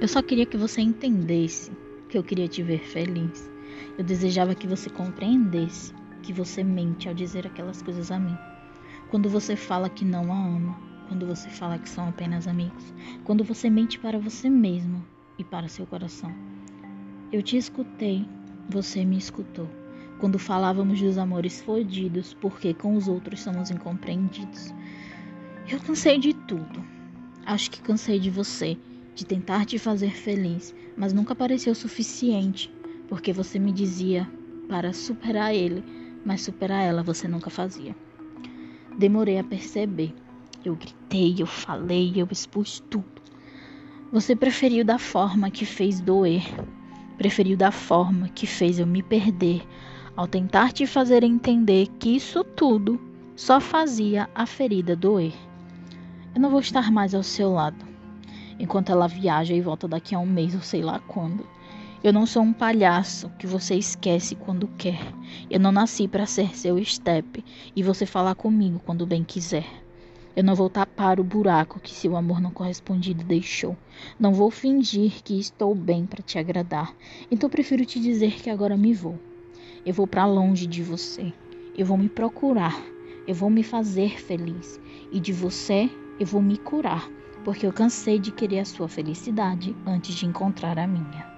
Eu só queria que você entendesse que eu queria te ver feliz. Eu desejava que você compreendesse que você mente ao dizer aquelas coisas a mim. Quando você fala que não a ama, quando você fala que são apenas amigos, quando você mente para você mesmo e para seu coração. Eu te escutei, você me escutou. Quando falávamos dos amores fodidos, porque com os outros somos incompreendidos. Eu cansei de tudo. Acho que cansei de você, de tentar te fazer feliz, mas nunca pareceu suficiente, porque você me dizia para superar ele, mas superar ela você nunca fazia. Demorei a perceber. Eu gritei, eu falei, eu expus tudo. Você preferiu da forma que fez doer, preferiu da forma que fez eu me perder, ao tentar te fazer entender que isso tudo só fazia a ferida doer. Eu não vou estar mais ao seu lado, enquanto ela viaja e volta daqui a um mês ou sei lá quando. Eu não sou um palhaço que você esquece quando quer. Eu não nasci para ser seu step e você falar comigo quando bem quiser. Eu não vou tapar o buraco que seu amor não correspondido deixou. Não vou fingir que estou bem para te agradar. Então prefiro te dizer que agora me vou. Eu vou para longe de você. Eu vou me procurar. Eu vou me fazer feliz. E de você eu vou me curar, porque eu cansei de querer a sua felicidade antes de encontrar a minha.